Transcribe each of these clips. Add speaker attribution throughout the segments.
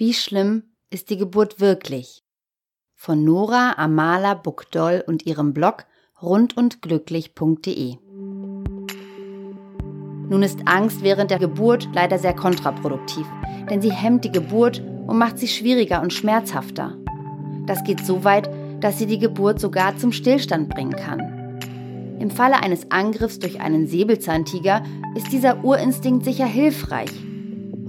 Speaker 1: Wie schlimm ist die Geburt wirklich? Von Nora Amala Bukdoll und ihrem Blog rundundglücklich.de. Nun ist Angst während der Geburt leider sehr kontraproduktiv, denn sie hemmt die Geburt und macht sie schwieriger und schmerzhafter. Das geht so weit, dass sie die Geburt sogar zum Stillstand bringen kann. Im Falle eines Angriffs durch einen Säbelzahntiger ist dieser Urinstinkt sicher hilfreich,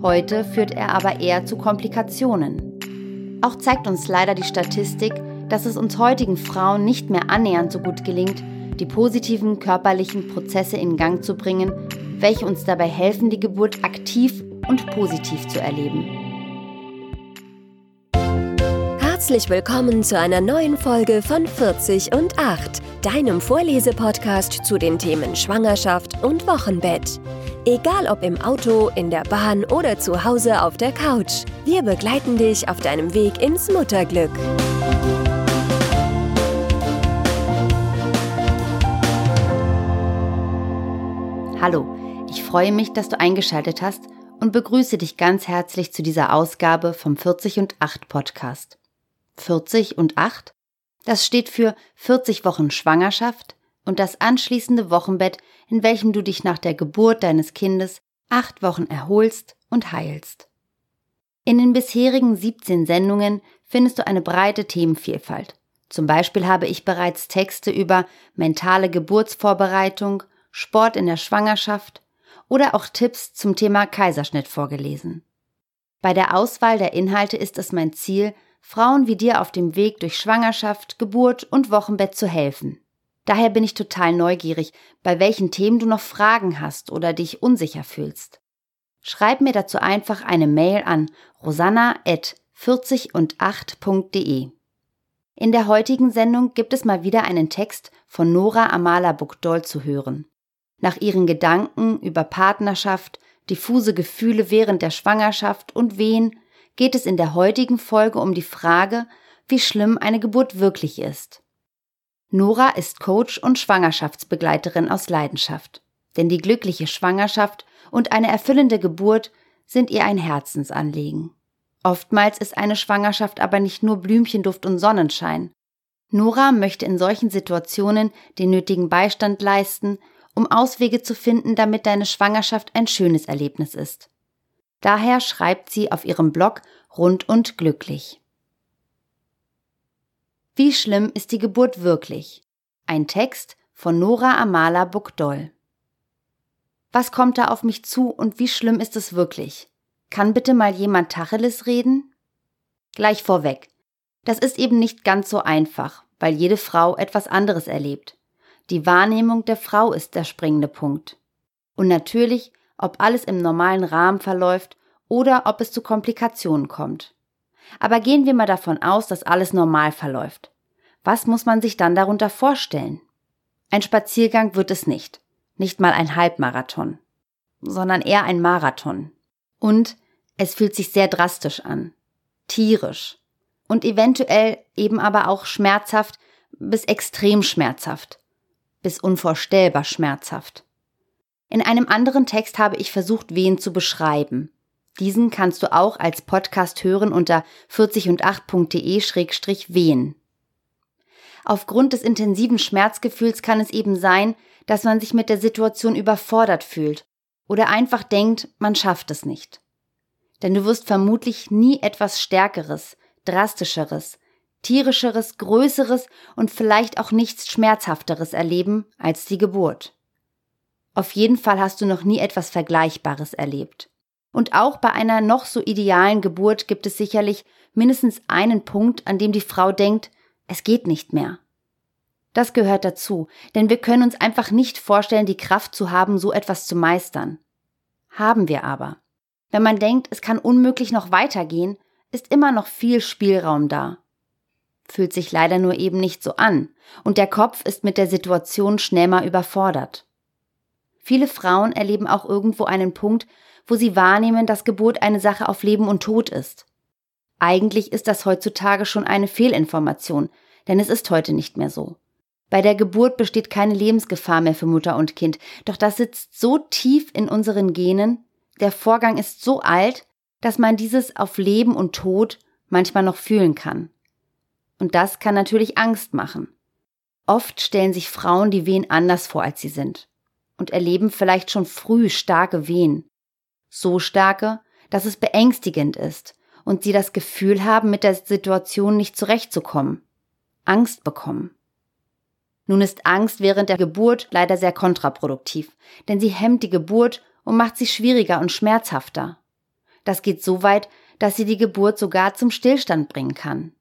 Speaker 1: Heute führt er aber eher zu Komplikationen. Auch zeigt uns leider die Statistik, dass es uns heutigen Frauen nicht mehr annähernd so gut gelingt, die positiven körperlichen Prozesse in Gang zu bringen, welche uns dabei helfen, die Geburt aktiv und positiv zu erleben.
Speaker 2: Herzlich willkommen zu einer neuen Folge von 40 und 8, deinem Vorlesepodcast zu den Themen Schwangerschaft und Wochenbett. Egal ob im Auto, in der Bahn oder zu Hause auf der Couch, wir begleiten dich auf deinem Weg ins Mutterglück.
Speaker 1: Hallo, ich freue mich, dass du eingeschaltet hast und begrüße dich ganz herzlich zu dieser Ausgabe vom 40 und 8 Podcast. 40 und 8? Das steht für 40 Wochen Schwangerschaft und das anschließende Wochenbett in welchem du dich nach der Geburt deines Kindes acht Wochen erholst und heilst. In den bisherigen 17 Sendungen findest du eine breite Themenvielfalt. Zum Beispiel habe ich bereits Texte über mentale Geburtsvorbereitung, Sport in der Schwangerschaft oder auch Tipps zum Thema Kaiserschnitt vorgelesen. Bei der Auswahl der Inhalte ist es mein Ziel, Frauen wie dir auf dem Weg durch Schwangerschaft, Geburt und Wochenbett zu helfen. Daher bin ich total neugierig, bei welchen Themen du noch Fragen hast oder dich unsicher fühlst. Schreib mir dazu einfach eine Mail an rosanna.40und8.de. In der heutigen Sendung gibt es mal wieder einen Text von Nora Amala Bukdol zu hören. Nach ihren Gedanken über Partnerschaft, diffuse Gefühle während der Schwangerschaft und Wehen geht es in der heutigen Folge um die Frage, wie schlimm eine Geburt wirklich ist. Nora ist Coach und Schwangerschaftsbegleiterin aus Leidenschaft. Denn die glückliche Schwangerschaft und eine erfüllende Geburt sind ihr ein Herzensanliegen. Oftmals ist eine Schwangerschaft aber nicht nur Blümchenduft und Sonnenschein. Nora möchte in solchen Situationen den nötigen Beistand leisten, um Auswege zu finden, damit deine Schwangerschaft ein schönes Erlebnis ist. Daher schreibt sie auf ihrem Blog rund und glücklich. Wie schlimm ist die Geburt wirklich? Ein Text von Nora Amala Bukdoll. Was kommt da auf mich zu und wie schlimm ist es wirklich? Kann bitte mal jemand Tacheles reden? Gleich vorweg. Das ist eben nicht ganz so einfach, weil jede Frau etwas anderes erlebt. Die Wahrnehmung der Frau ist der springende Punkt. Und natürlich, ob alles im normalen Rahmen verläuft oder ob es zu Komplikationen kommt. Aber gehen wir mal davon aus, dass alles normal verläuft. Was muss man sich dann darunter vorstellen? Ein Spaziergang wird es nicht. Nicht mal ein Halbmarathon. Sondern eher ein Marathon. Und es fühlt sich sehr drastisch an. Tierisch. Und eventuell eben aber auch schmerzhaft bis extrem schmerzhaft. Bis unvorstellbar schmerzhaft. In einem anderen Text habe ich versucht, Wehen zu beschreiben. Diesen kannst du auch als Podcast hören unter 40und8.de-wehen. Aufgrund des intensiven Schmerzgefühls kann es eben sein, dass man sich mit der Situation überfordert fühlt oder einfach denkt, man schafft es nicht. Denn du wirst vermutlich nie etwas Stärkeres, Drastischeres, tierischeres, größeres und vielleicht auch nichts Schmerzhafteres erleben als die Geburt. Auf jeden Fall hast du noch nie etwas Vergleichbares erlebt. Und auch bei einer noch so idealen Geburt gibt es sicherlich mindestens einen Punkt, an dem die Frau denkt, es geht nicht mehr. Das gehört dazu, denn wir können uns einfach nicht vorstellen, die Kraft zu haben, so etwas zu meistern. Haben wir aber. Wenn man denkt, es kann unmöglich noch weitergehen, ist immer noch viel Spielraum da. Fühlt sich leider nur eben nicht so an, und der Kopf ist mit der Situation schnell mal überfordert. Viele Frauen erleben auch irgendwo einen Punkt, wo sie wahrnehmen, dass Geburt eine Sache auf Leben und Tod ist. Eigentlich ist das heutzutage schon eine Fehlinformation, denn es ist heute nicht mehr so. Bei der Geburt besteht keine Lebensgefahr mehr für Mutter und Kind, doch das sitzt so tief in unseren Genen, der Vorgang ist so alt, dass man dieses auf Leben und Tod manchmal noch fühlen kann. Und das kann natürlich Angst machen. Oft stellen sich Frauen die Wehen anders vor, als sie sind und erleben vielleicht schon früh starke Wehen. So starke, dass es beängstigend ist und sie das Gefühl haben, mit der Situation nicht zurechtzukommen. Angst bekommen. Nun ist Angst während der Geburt leider sehr kontraproduktiv, denn sie hemmt die Geburt und macht sie schwieriger und schmerzhafter. Das geht so weit, dass sie die Geburt sogar zum Stillstand bringen kann.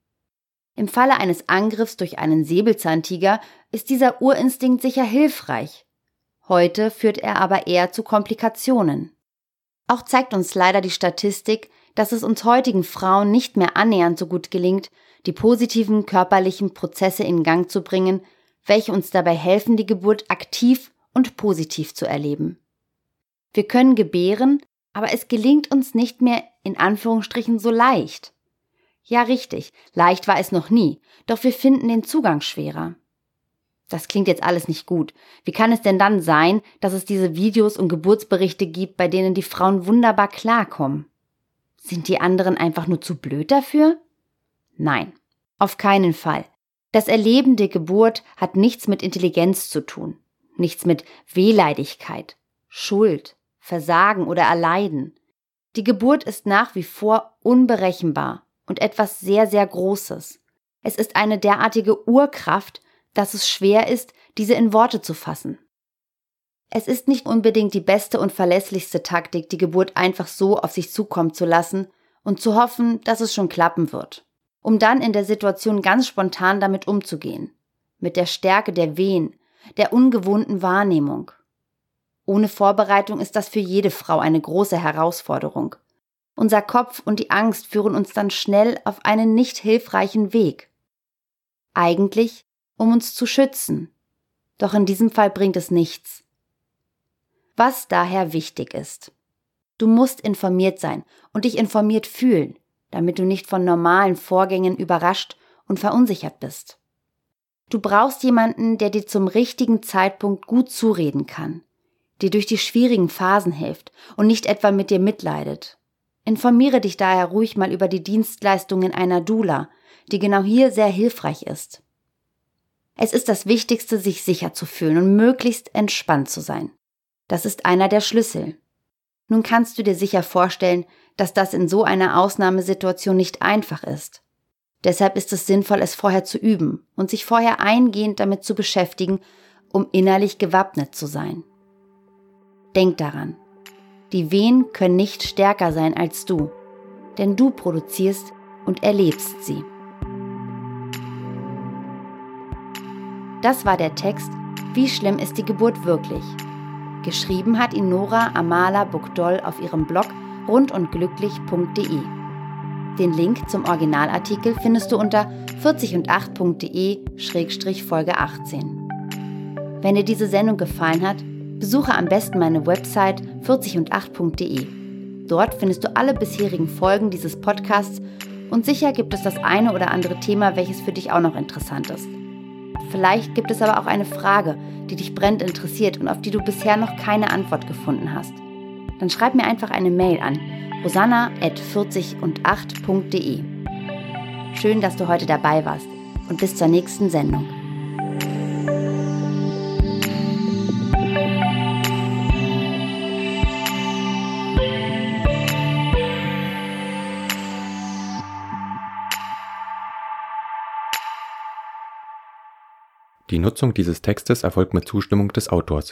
Speaker 1: Im Falle eines Angriffs durch einen Säbelzahntiger ist dieser Urinstinkt sicher hilfreich. Heute führt er aber eher zu Komplikationen. Auch zeigt uns leider die Statistik, dass es uns heutigen Frauen nicht mehr annähernd so gut gelingt, die positiven körperlichen Prozesse in Gang zu bringen, welche uns dabei helfen, die Geburt aktiv und positiv zu erleben. Wir können gebären, aber es gelingt uns nicht mehr in Anführungsstrichen so leicht. Ja, richtig, leicht war es noch nie, doch wir finden den Zugang schwerer. Das klingt jetzt alles nicht gut. Wie kann es denn dann sein, dass es diese Videos und Geburtsberichte gibt, bei denen die Frauen wunderbar klarkommen? Sind die anderen einfach nur zu blöd dafür? Nein, auf keinen Fall. Das Erleben der Geburt hat nichts mit Intelligenz zu tun, nichts mit Wehleidigkeit, Schuld, Versagen oder Erleiden. Die Geburt ist nach wie vor unberechenbar und etwas sehr, sehr Großes. Es ist eine derartige Urkraft, dass es schwer ist, diese in Worte zu fassen. Es ist nicht unbedingt die beste und verlässlichste Taktik, die Geburt einfach so auf sich zukommen zu lassen und zu hoffen, dass es schon klappen wird, um dann in der Situation ganz spontan damit umzugehen, mit der Stärke der Wehen, der ungewohnten Wahrnehmung. Ohne Vorbereitung ist das für jede Frau eine große Herausforderung. Unser Kopf und die Angst führen uns dann schnell auf einen nicht hilfreichen Weg. Eigentlich, um uns zu schützen. Doch in diesem Fall bringt es nichts. Was daher wichtig ist. Du musst informiert sein und dich informiert fühlen, damit du nicht von normalen Vorgängen überrascht und verunsichert bist. Du brauchst jemanden, der dir zum richtigen Zeitpunkt gut zureden kann, dir durch die schwierigen Phasen hilft und nicht etwa mit dir mitleidet. Informiere dich daher ruhig mal über die Dienstleistungen einer Dula, die genau hier sehr hilfreich ist. Es ist das Wichtigste, sich sicher zu fühlen und möglichst entspannt zu sein. Das ist einer der Schlüssel. Nun kannst du dir sicher vorstellen, dass das in so einer Ausnahmesituation nicht einfach ist. Deshalb ist es sinnvoll, es vorher zu üben und sich vorher eingehend damit zu beschäftigen, um innerlich gewappnet zu sein. Denk daran, die Wehen können nicht stärker sein als du, denn du produzierst und erlebst sie. Das war der Text Wie schlimm ist die Geburt wirklich? Geschrieben hat ihn Nora Amala Bukdol auf ihrem Blog rundundglücklich.de. Den Link zum Originalartikel findest du unter 40und8.de-folge 18. Wenn dir diese Sendung gefallen hat, Besuche am besten meine Website 40und8.de. Dort findest du alle bisherigen Folgen dieses Podcasts und sicher gibt es das eine oder andere Thema, welches für dich auch noch interessant ist. Vielleicht gibt es aber auch eine Frage, die dich brennend interessiert und auf die du bisher noch keine Antwort gefunden hast. Dann schreib mir einfach eine Mail an rosanna.40und8.de. Schön, dass du heute dabei warst und bis zur nächsten Sendung.
Speaker 3: Die Nutzung dieses Textes erfolgt mit Zustimmung des Autors